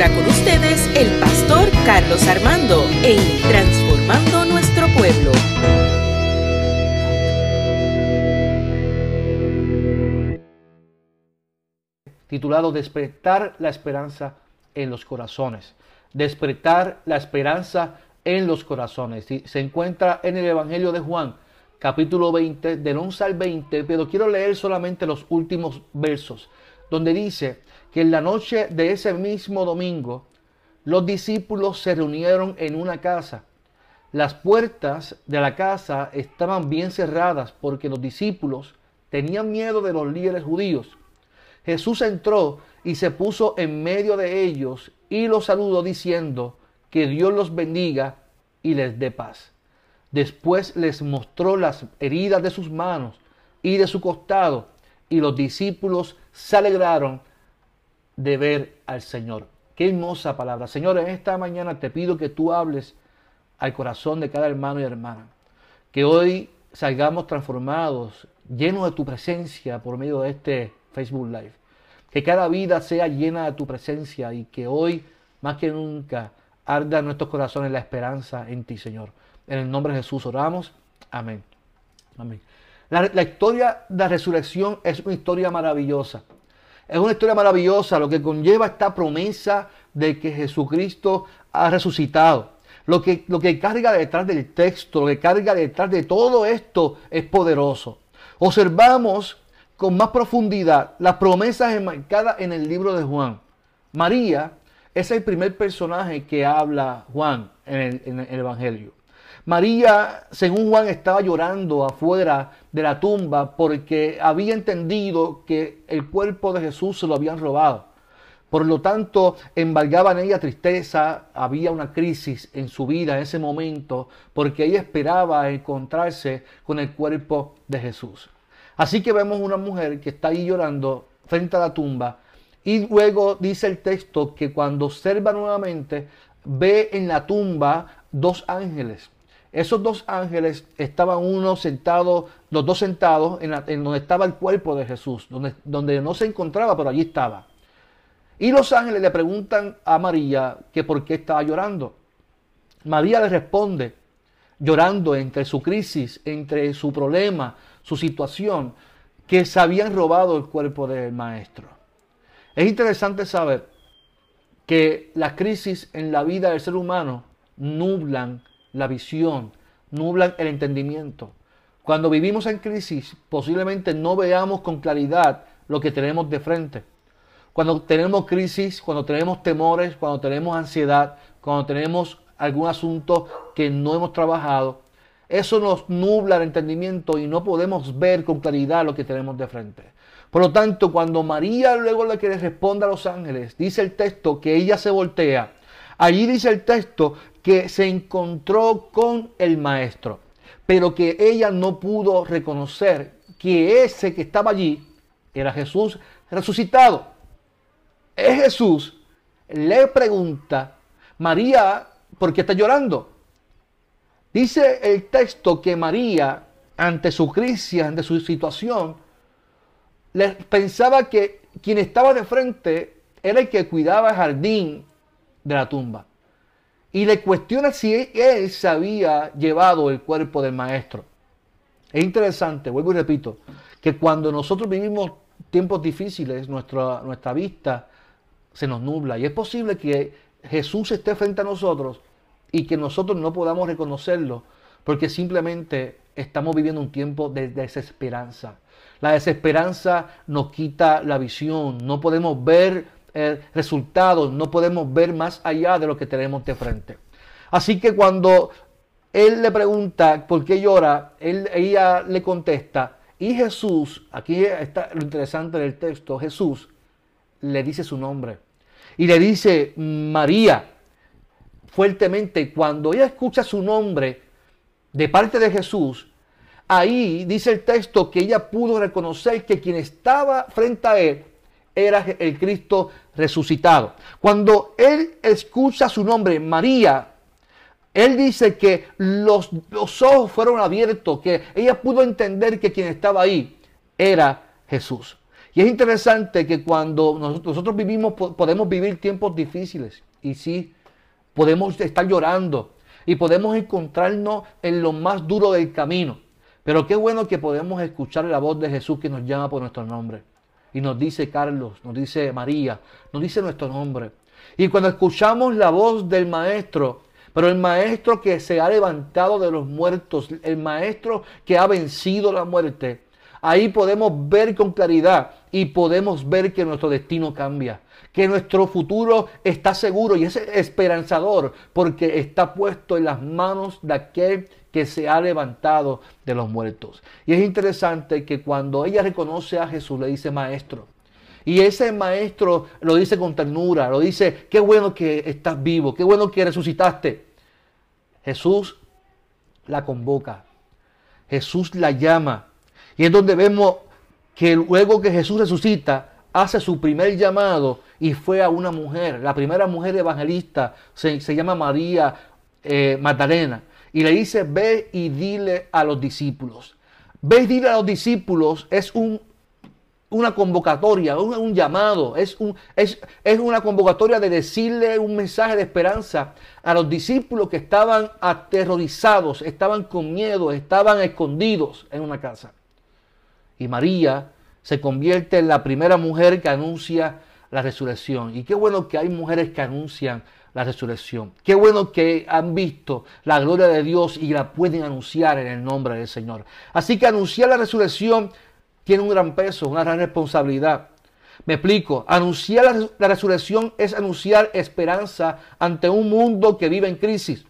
ahora con ustedes el pastor Carlos Armando en Transformando Nuestro Pueblo. Titulado Despertar la esperanza en los corazones. Despertar la esperanza en los corazones. Se encuentra en el Evangelio de Juan, capítulo 20, del 11 al 20, pero quiero leer solamente los últimos versos, donde dice que en la noche de ese mismo domingo, los discípulos se reunieron en una casa. Las puertas de la casa estaban bien cerradas porque los discípulos tenían miedo de los líderes judíos. Jesús entró y se puso en medio de ellos y los saludó diciendo, que Dios los bendiga y les dé paz. Después les mostró las heridas de sus manos y de su costado, y los discípulos se alegraron de ver al Señor. Qué hermosa palabra. Señor, en esta mañana te pido que tú hables al corazón de cada hermano y hermana. Que hoy salgamos transformados, llenos de tu presencia por medio de este Facebook Live. Que cada vida sea llena de tu presencia y que hoy, más que nunca, arda nuestros corazones la esperanza en ti, Señor. En el nombre de Jesús oramos. Amén. Amén. La, historia de la resurrección es una historia maravillosa. Es una historia maravillosa lo que conlleva esta promesa de que Jesucristo ha resucitado. Lo que, lo que carga detrás del texto, lo que carga detrás de todo esto es poderoso. Observamos con más profundidad las promesas enmarcadas en el libro de Juan. María es el primer personaje que habla Juan en el, Evangelio. María, según Juan, estaba llorando afuera de la tumba porque había entendido que el cuerpo de Jesús se lo habían robado. Por lo tanto, embargaba en ella tristeza, había una crisis en su vida en ese momento, porque ella esperaba encontrarse con el cuerpo de Jesús. Así que vemos una mujer que está ahí llorando frente a la tumba, y luego dice el texto que cuando observa nuevamente, ve en la tumba dos ángeles. Esos dos ángeles estaban uno sentado, los dos sentados en, donde estaba el cuerpo de Jesús, donde, donde no se encontraba, pero allí estaba. Y los ángeles le preguntan a María que por qué estaba llorando. María le responde, llorando entre su crisis, entre su problema, su situación, que se habían robado el cuerpo del maestro. Es interesante saber que las crisis en la vida del ser humano nublan la visión, nublan el entendimiento. Cuando vivimos en crisis, posiblemente no veamos con claridad lo que tenemos de frente. Cuando tenemos crisis, cuando tenemos temores, cuando tenemos ansiedad, cuando tenemos algún asunto que no hemos trabajado, eso nos nubla el entendimiento y no podemos ver con claridad lo que tenemos de frente. Por lo tanto, cuando María luego le que le responde a los ángeles, dice el texto que ella se voltea. Allí dice el texto que se encontró con el maestro, pero que ella no pudo reconocer que ese que estaba allí era Jesús resucitado. Es Jesús. Le pregunta, María, ¿por qué está llorando? Dice el texto que María, ante su crisis, ante su situación, pensaba que quien estaba de frente era el que cuidaba el jardín de la tumba. Y le cuestiona si él se había llevado el cuerpo del maestro. Es interesante, vuelvo y repito, que cuando nosotros vivimos tiempos difíciles, nuestra, nuestra vista se nos nubla. Y es posible que Jesús esté frente a nosotros y que nosotros no podamos reconocerlo porque simplemente estamos viviendo un tiempo de desesperanza. La desesperanza nos quita la visión, no podemos ver eh, resultados, no podemos ver más allá de lo que tenemos de frente. Así que cuando él le pregunta por qué llora, ella le contesta, y Jesús, aquí está lo interesante del texto, Jesús le dice su nombre y le dice María fuertemente. Cuando ella escucha su nombre de parte de Jesús, ahí dice el texto que ella pudo reconocer que quien estaba frente a él era el Cristo resucitado. Cuando él escucha su nombre, María, él dice que los, los, ojos fueron abiertos, que ella pudo entender que quien estaba ahí era Jesús. Y es interesante que cuando nosotros vivimos, podemos vivir tiempos difíciles. Y sí, podemos estar llorando. Y podemos encontrarnos en lo más duro del camino. Pero qué bueno que podemos escuchar la voz de Jesús que nos llama por nuestro nombre. Y nos dice Carlos, nos dice María, nos dice nuestro nombre. Y cuando escuchamos la voz del Maestro, pero el Maestro que se ha levantado de los muertos, el Maestro que ha vencido la muerte, ahí podemos ver con claridad y podemos ver que nuestro destino cambia, que nuestro futuro está seguro y es esperanzador porque está puesto en las manos de aquel que se ha levantado de los muertos. Y es interesante que cuando ella reconoce a Jesús, le dice maestro. Y ese maestro lo dice con ternura, lo dice, qué bueno que estás vivo, qué bueno que resucitaste. Jesús la convoca, Jesús la llama. Y es donde vemos que luego que Jesús resucita, hace su primer llamado y fue a una mujer. La primera mujer evangelista se, llama María eh, Magdalena y le dice, ve y dile a los discípulos. Ve y dile a los discípulos es un, una convocatoria, un, llamado, es una convocatoria de decirle un mensaje de esperanza a los discípulos que estaban aterrorizados, estaban con miedo, estaban escondidos en una casa. Y María se convierte en la primera mujer que anuncia la resurrección. Y qué bueno que hay mujeres que anuncian la resurrección. Qué bueno que han visto la gloria de Dios y la pueden anunciar en el nombre del Señor. Así que anunciar la resurrección tiene un gran peso, una gran responsabilidad. Me explico, anunciar la, la resurrección es anunciar esperanza ante un mundo que vive en crisis.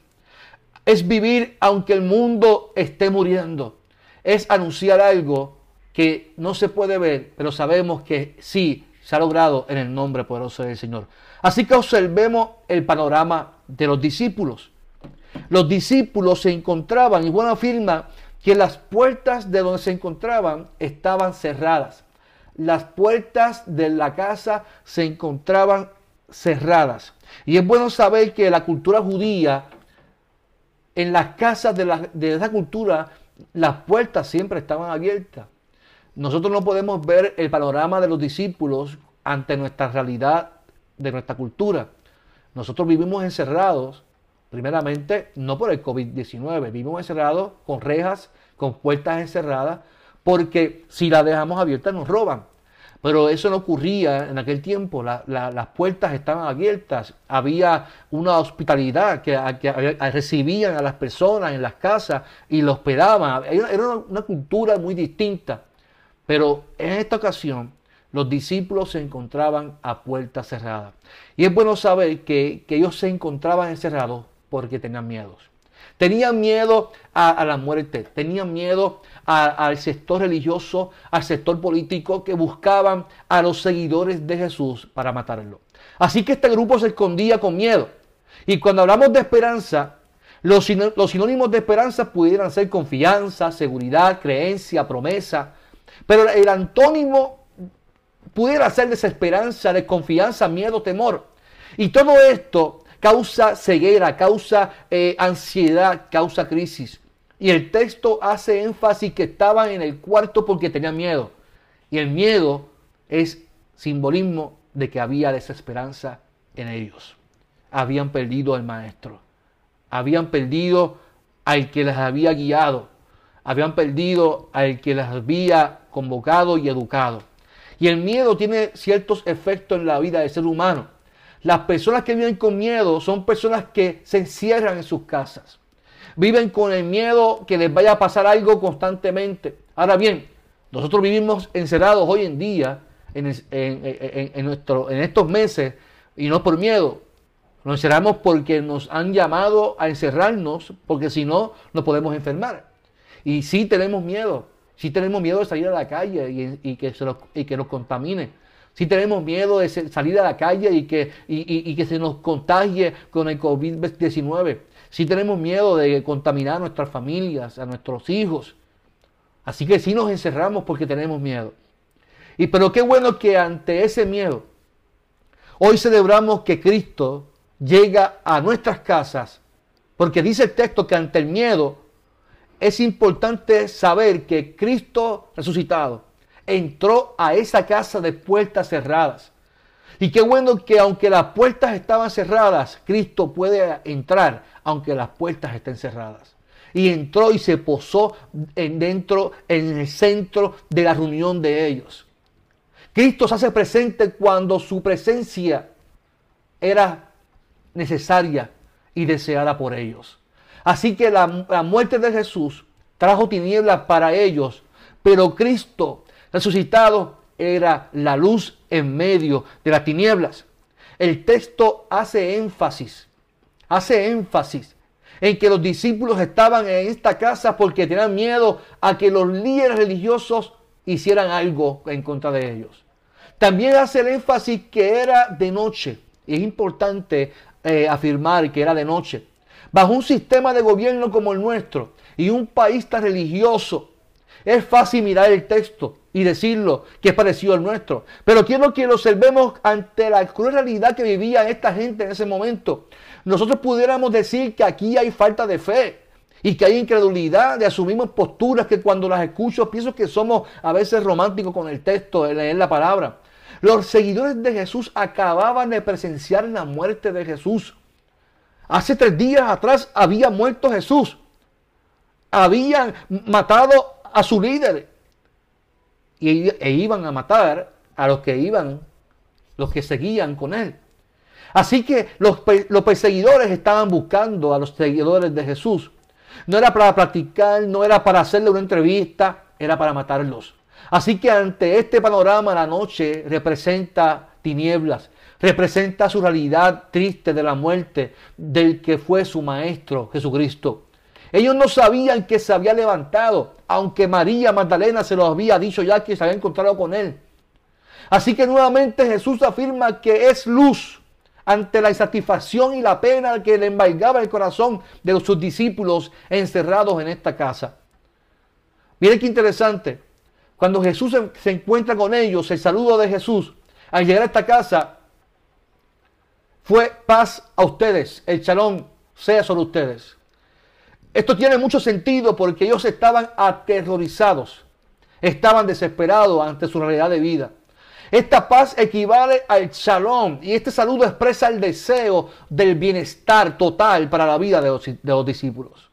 Es vivir aunque el mundo esté muriendo. Es anunciar algo que no se puede ver, pero sabemos que sí se ha logrado en el nombre poderoso del Señor. Así que observemos el panorama de los discípulos. Los discípulos se encontraban, y bueno afirma que las puertas de donde se encontraban estaban cerradas. Las puertas de la casa se encontraban cerradas. Y es bueno saber que la cultura judía, en las casas de, la, de esa cultura, las puertas siempre estaban abiertas. Nosotros no podemos ver el panorama de los discípulos ante nuestra realidad de nuestra cultura. Nosotros vivimos encerrados, primeramente, no por el COVID-19, vivimos encerrados con rejas, con puertas encerradas, porque si las dejamos abiertas nos roban. Pero eso no ocurría en aquel tiempo, las puertas estaban abiertas, había una hospitalidad que, recibían a las personas en las casas y los hospedaban. Era una cultura muy distinta. Pero en esta ocasión los discípulos se encontraban a puerta cerrada. Y es bueno saber que, ellos se encontraban encerrados porque tenían miedos. Tenían miedo a, la muerte, tenían miedo al sector religioso, al sector político que buscaban a los seguidores de Jesús para matarlo. Así que este grupo se escondía con miedo. Y cuando hablamos de esperanza, los, los sinónimos de esperanza pudieran ser confianza, seguridad, creencia, promesa. Pero el antónimo pudiera ser desesperanza, desconfianza, miedo, temor. Y todo esto causa ceguera, causa eh, ansiedad, causa crisis. Y el texto hace énfasis que estaban en el cuarto porque tenían miedo. Y el miedo es simbolismo de que había desesperanza en ellos. Habían perdido al maestro. Habían perdido al que les había guiado. Habían perdido al que les había convocado y educado. Y el miedo tiene ciertos efectos en la vida del ser humano. Las personas que viven con miedo son personas que se encierran en sus casas. Viven con el miedo que les vaya a pasar algo constantemente. Ahora bien, nosotros vivimos encerrados hoy en día, en, en estos meses, y no por miedo. Nos encerramos porque nos han llamado a encerrarnos, porque si no, nos podemos enfermar. Y sí tenemos miedo, si tenemos miedo de salir a la calle y, que, se nos, que nos contamine. Si tenemos miedo de salir a la calle y que, y, que se nos contagie con el COVID-19. Si tenemos miedo de contaminar a nuestras familias, a nuestros hijos. Así que sí nos encerramos porque tenemos miedo. Y pero qué bueno que ante ese miedo, hoy celebramos que Cristo llega a nuestras casas. Porque dice el texto que ante el miedo es importante saber que Cristo resucitado, entró a esa casa de puertas cerradas. Y qué bueno que aunque las puertas estaban cerradas, Cristo puede entrar aunque las puertas estén cerradas. Y entró y se posó en dentro, en el centro de la reunión de ellos. Cristo se hace presente cuando su presencia era necesaria y deseada por ellos. Así que la, muerte de Jesús trajo tinieblas para ellos, pero Cristo resucitado era la luz en medio de las tinieblas. El texto hace énfasis, hace énfasis en que los discípulos estaban en esta casa porque tenían miedo a que los líderes religiosos hicieran algo en contra de ellos. También hace el énfasis que era de noche. Es importante eh, afirmar que era de noche. Bajo un sistema de gobierno como el nuestro y un país tan religioso, es fácil mirar el texto y decirlo que es parecido al nuestro. Pero quiero que lo observemos ante la cruel realidad que vivía esta gente en ese momento. Nosotros pudiéramos decir que aquí hay falta de fe y que hay incredulidad de asumimos posturas que cuando las escucho pienso que somos a veces románticos con el texto, de leer la palabra. Los seguidores de Jesús acababan de presenciar la muerte de Jesús. Hace tres días atrás había muerto Jesús. Habían matado a su líder. Y, e iban a matar a los que iban, los que seguían con él. Así que los, los perseguidores estaban buscando a los seguidores de Jesús. No era para practicar, no era para hacerle una entrevista, era para matarlos. Así que ante este panorama la noche representa tinieblas, representa su realidad triste de la muerte del que fue su maestro Jesucristo. Ellos no sabían que se había levantado, aunque María Magdalena se lo había dicho ya que se había encontrado con él. Así que nuevamente Jesús afirma que es luz ante la insatisfacción y la pena que le embargaba el corazón de sus discípulos encerrados en esta casa. Miren qué interesante. Cuando Jesús se encuentra con ellos, el saludo de Jesús al llegar a esta casa fue paz a ustedes, el chalón sea sobre ustedes. Esto tiene mucho sentido porque ellos estaban aterrorizados, estaban desesperados ante su realidad de vida. Esta paz equivale al shalom y este saludo expresa el deseo del bienestar total para la vida de los, de los discípulos.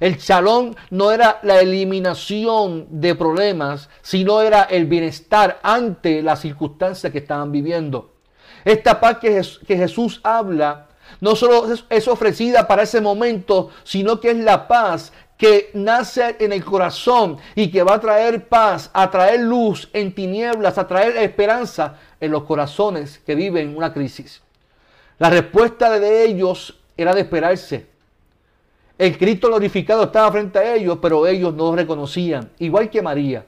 El shalom no era la eliminación de problemas, sino era el bienestar ante las circunstancias que estaban viviendo. Esta paz que, Jesús habla no solo es ofrecida para ese momento, sino que es la paz que nace en el corazón y que va a traer paz, a traer luz en tinieblas, a traer esperanza en los corazones que viven una crisis. La respuesta de ellos era de esperarse. El Cristo glorificado estaba frente a ellos, pero ellos no lo reconocían, igual que María.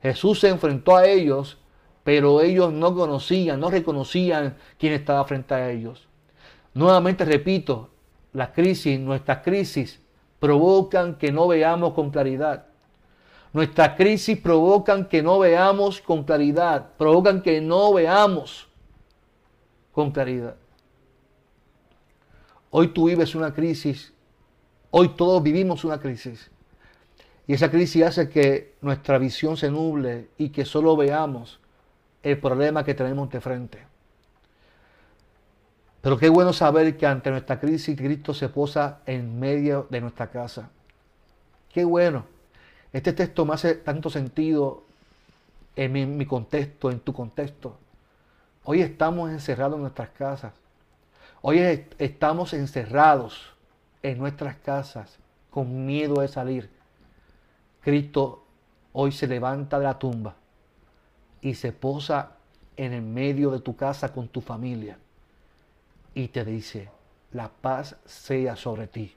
Jesús se enfrentó a ellos, pero ellos no conocían, no reconocían quién estaba frente a ellos. Nuevamente repito, las crisis, nuestras crisis, provocan que no veamos con claridad. Nuestras crisis provocan que no veamos con claridad, provocan que no veamos con claridad. Hoy tú vives una crisis Hoy todos vivimos una crisis. Y esa crisis hace que nuestra visión se nuble y que solo veamos el problema que tenemos de frente. Pero qué bueno saber que ante nuestra crisis Cristo se posa en medio de nuestra casa. Qué bueno. Este texto me hace tanto sentido en mi, contexto, en tu contexto. Hoy estamos encerrados en nuestras casas. Hoy estamos encerrados en nuestras casas con miedo de salir, Cristo hoy se levanta de la tumba y se posa en el medio de tu casa con tu familia y te dice, la paz sea sobre ti.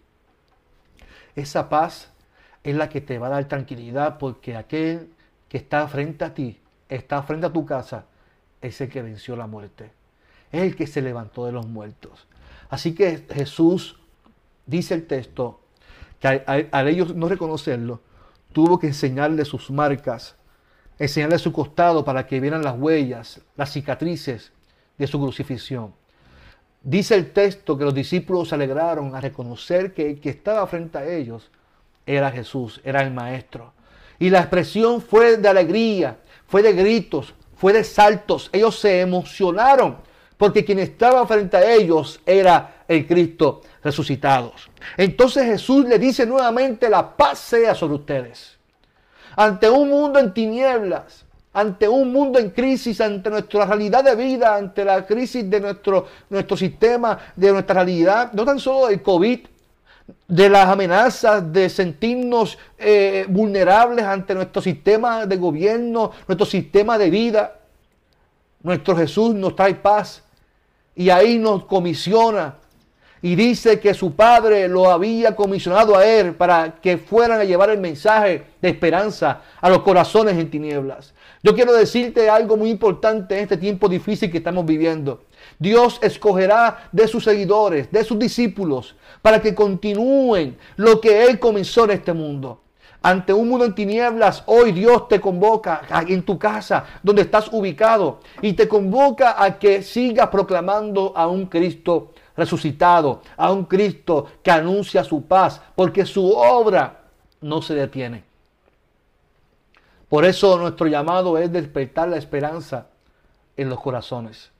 Esa paz es la que te va a dar tranquilidad porque aquel que está frente a ti, está frente a tu casa, es el que venció la muerte. Es el que se levantó de los muertos. Así que Jesús dice el texto que al, ellos no reconocerlo, tuvo que enseñarle sus marcas, enseñarle su costado para que vieran las huellas, las cicatrices de su crucifixión. Dice el texto que los discípulos se alegraron a reconocer que el que estaba frente a ellos era Jesús, era el Maestro. Y la expresión fue de alegría, fue de gritos, fue de saltos. Ellos se emocionaron porque quien estaba frente a ellos era el Cristo resucitado. Entonces Jesús le dice nuevamente, la paz sea sobre ustedes. Ante un mundo en tinieblas, ante un mundo en crisis, ante nuestra realidad de vida, ante la crisis de nuestro, nuestro sistema, de nuestra realidad, no tan solo del COVID, de las amenazas de sentirnos eh, vulnerables ante nuestro sistema de gobierno, nuestro sistema de vida. Nuestro Jesús nos trae paz y ahí nos comisiona y dice que su padre lo había comisionado a él para que fueran a llevar el mensaje de esperanza a los corazones en tinieblas. Yo quiero decirte algo muy importante en este tiempo difícil que estamos viviendo. Dios escogerá de sus seguidores, de sus discípulos, para que continúen lo que Él comenzó en este mundo. Ante un mundo en tinieblas, hoy Dios te convoca en tu casa, donde estás ubicado, y te convoca a que sigas proclamando a un Cristo resucitado, a un Cristo que anuncia su paz, porque su obra no se detiene. Por eso nuestro llamado es despertar la esperanza en los corazones.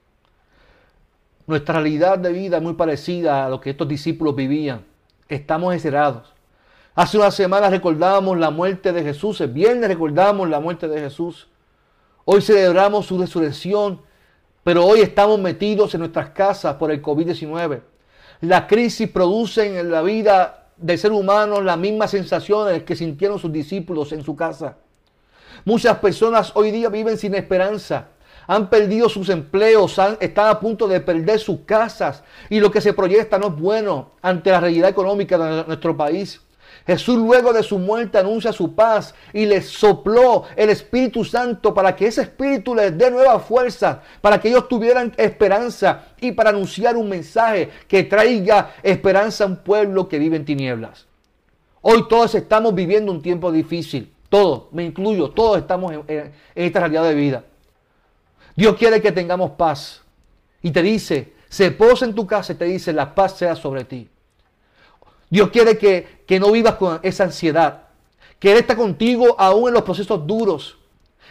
Nuestra realidad de vida es muy parecida a lo que estos discípulos vivían. Estamos encerrados. Hace unas semanas recordábamos la muerte de Jesús, el viernes recordamos la muerte de Jesús. Hoy celebramos su resurrección, pero hoy estamos metidos en nuestras casas por el COVID-19. La crisis produce en la vida del ser humano las mismas sensaciones que sintieron sus discípulos en su casa. Muchas personas hoy día viven sin esperanza han perdido sus empleos, están a punto de perder sus casas y lo que se proyecta no es bueno ante la realidad económica de nuestro país. Jesús luego de su muerte anuncia su paz y les sopló el Espíritu Santo para que ese Espíritu les dé nueva fuerza, para que ellos tuvieran esperanza y para anunciar un mensaje que traiga esperanza a un pueblo que vive en tinieblas. Hoy todos estamos viviendo un tiempo difícil, todos, me incluyo, todos estamos en esta realidad de vida. Dios quiere que tengamos paz. Y te dice, se posa en tu casa y te dice, la paz sea sobre ti. Dios quiere que, que no vivas con esa ansiedad. Que Él está contigo aún en los procesos duros.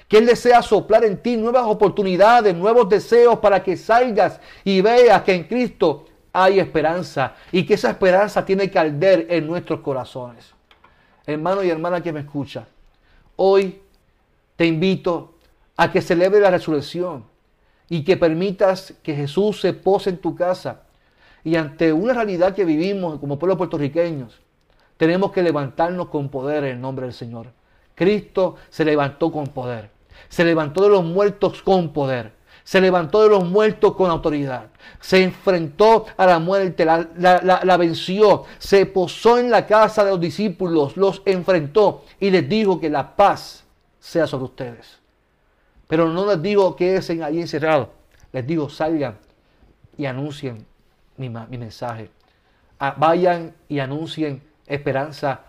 Que Él desea soplar en ti nuevas oportunidades, nuevos deseos para que salgas y veas que en Cristo hay esperanza y que esa esperanza tiene que arder en nuestros corazones. Hermano y hermana que me escucha, hoy te invito a que celebre la resurrección y que permitas que Jesús se pose en tu casa. Y ante una realidad que vivimos como pueblo puertorriqueños, tenemos que levantarnos con poder en el nombre del Señor. Cristo se levantó con poder. Se levantó de los muertos con poder. Se levantó de los muertos con autoridad. Se enfrentó a la muerte, la, venció. Se posó en la casa de los discípulos, los enfrentó y les dijo que la paz sea sobre ustedes. Pero no les digo que estén ahí encerrados. Les digo, salgan y anuncien mi, mensaje. Ah, vayan y anuncien esperanza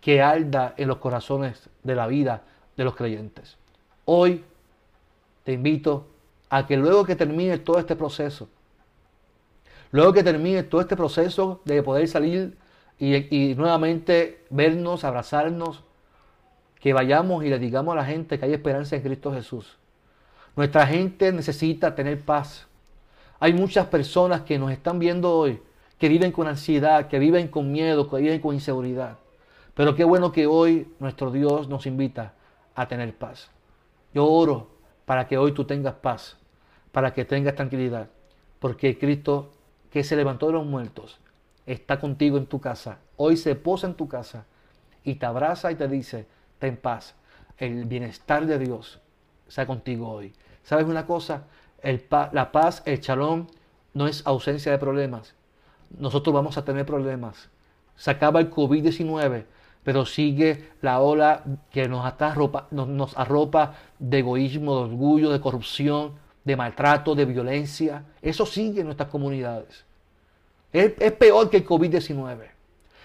que arda en los corazones de la vida de los creyentes. Hoy te invito a que luego que termine todo este proceso, luego que termine todo este proceso de poder salir y, y nuevamente vernos, abrazarnos, que vayamos y le digamos a la gente que hay esperanza en Cristo Jesús. Nuestra gente necesita tener paz. Hay muchas personas que nos están viendo hoy que viven con ansiedad, que viven con miedo, que viven con inseguridad. Pero qué bueno que hoy nuestro Dios nos invita a tener paz. Yo oro para que hoy tú tengas paz, para que tengas tranquilidad, porque Cristo que se levantó de los muertos está contigo en tu casa. Hoy se posa en tu casa y te abraza y te dice, ten paz. El bienestar de Dios sea contigo hoy. ¿Sabes una cosa? La paz, el chalón, no es ausencia de problemas. Nosotros vamos a tener problemas. Se acaba el COVID-19, pero sigue la ola que nos, arropa, de egoísmo, de orgullo, de corrupción, de maltrato, de violencia. Eso sigue en nuestras comunidades. Es, es peor que el COVID-19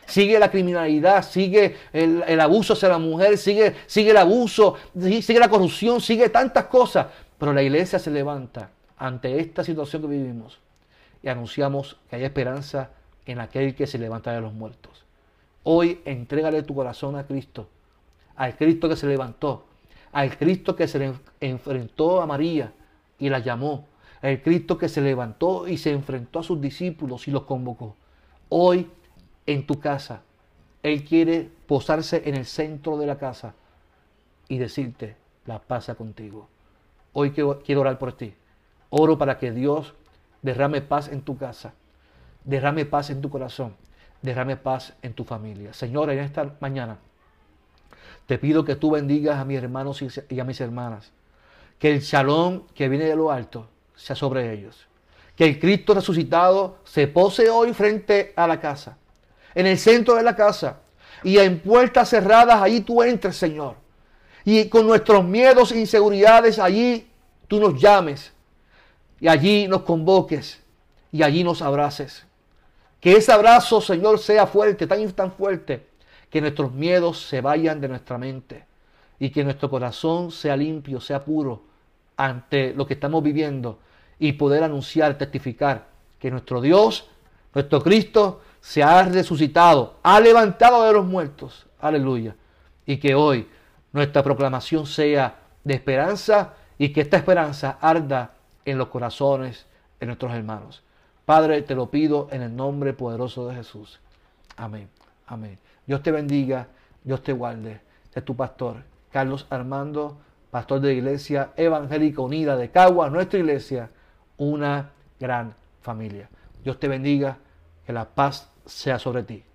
sigue la criminalidad, sigue el, abuso hacia la mujer, sigue, sigue el abuso, sigue la corrupción, sigue tantas cosas. Pero la iglesia se levanta ante esta situación que vivimos y anunciamos que hay esperanza en aquel que se levanta de los muertos. Hoy entrégale tu corazón a Cristo, al Cristo que se levantó, al Cristo que se enfrentó a María y la llamó, el Cristo que se levantó y se enfrentó a sus discípulos y los convocó. Hoy en tu casa, Él quiere posarse en el centro de la casa y decirte, la pasa contigo. Hoy quiero orar por ti. Oro para que Dios derrame paz en tu casa, derrame paz en tu corazón, derrame paz en tu familia. Señor, en esta mañana te pido que tú bendigas a mis hermanos y a mis hermanas. Que el shalom que viene de lo alto sea sobre ellos. Que el Cristo resucitado se pose hoy frente a la casa, en el centro de la casa, y en puertas cerradas allí tú entres, Señor. Y con nuestros miedos e inseguridades allí tú nos llames y allí nos convoques y allí nos abraces. Que ese abrazo, Señor, sea fuerte, tan, tan fuerte, que nuestros miedos se vayan de nuestra mente y que nuestro corazón sea limpio, sea puro ante lo que estamos viviendo y poder anunciar, testificar que nuestro Dios, nuestro Cristo, se ha resucitado, ha levantado de los muertos. Aleluya. Y que hoy nuestra proclamación sea de esperanza y que esta esperanza arda en los corazones de nuestros hermanos. Padre, te lo pido en el nombre poderoso de Jesús. Amén. Amén. Dios te bendiga, Dios te guarde. De tu pastor, Carlos Armando, pastor de la Iglesia Evangélica Unida de Cagua, nuestra iglesia, una gran familia. Dios te bendiga, que la paz sea sobre ti.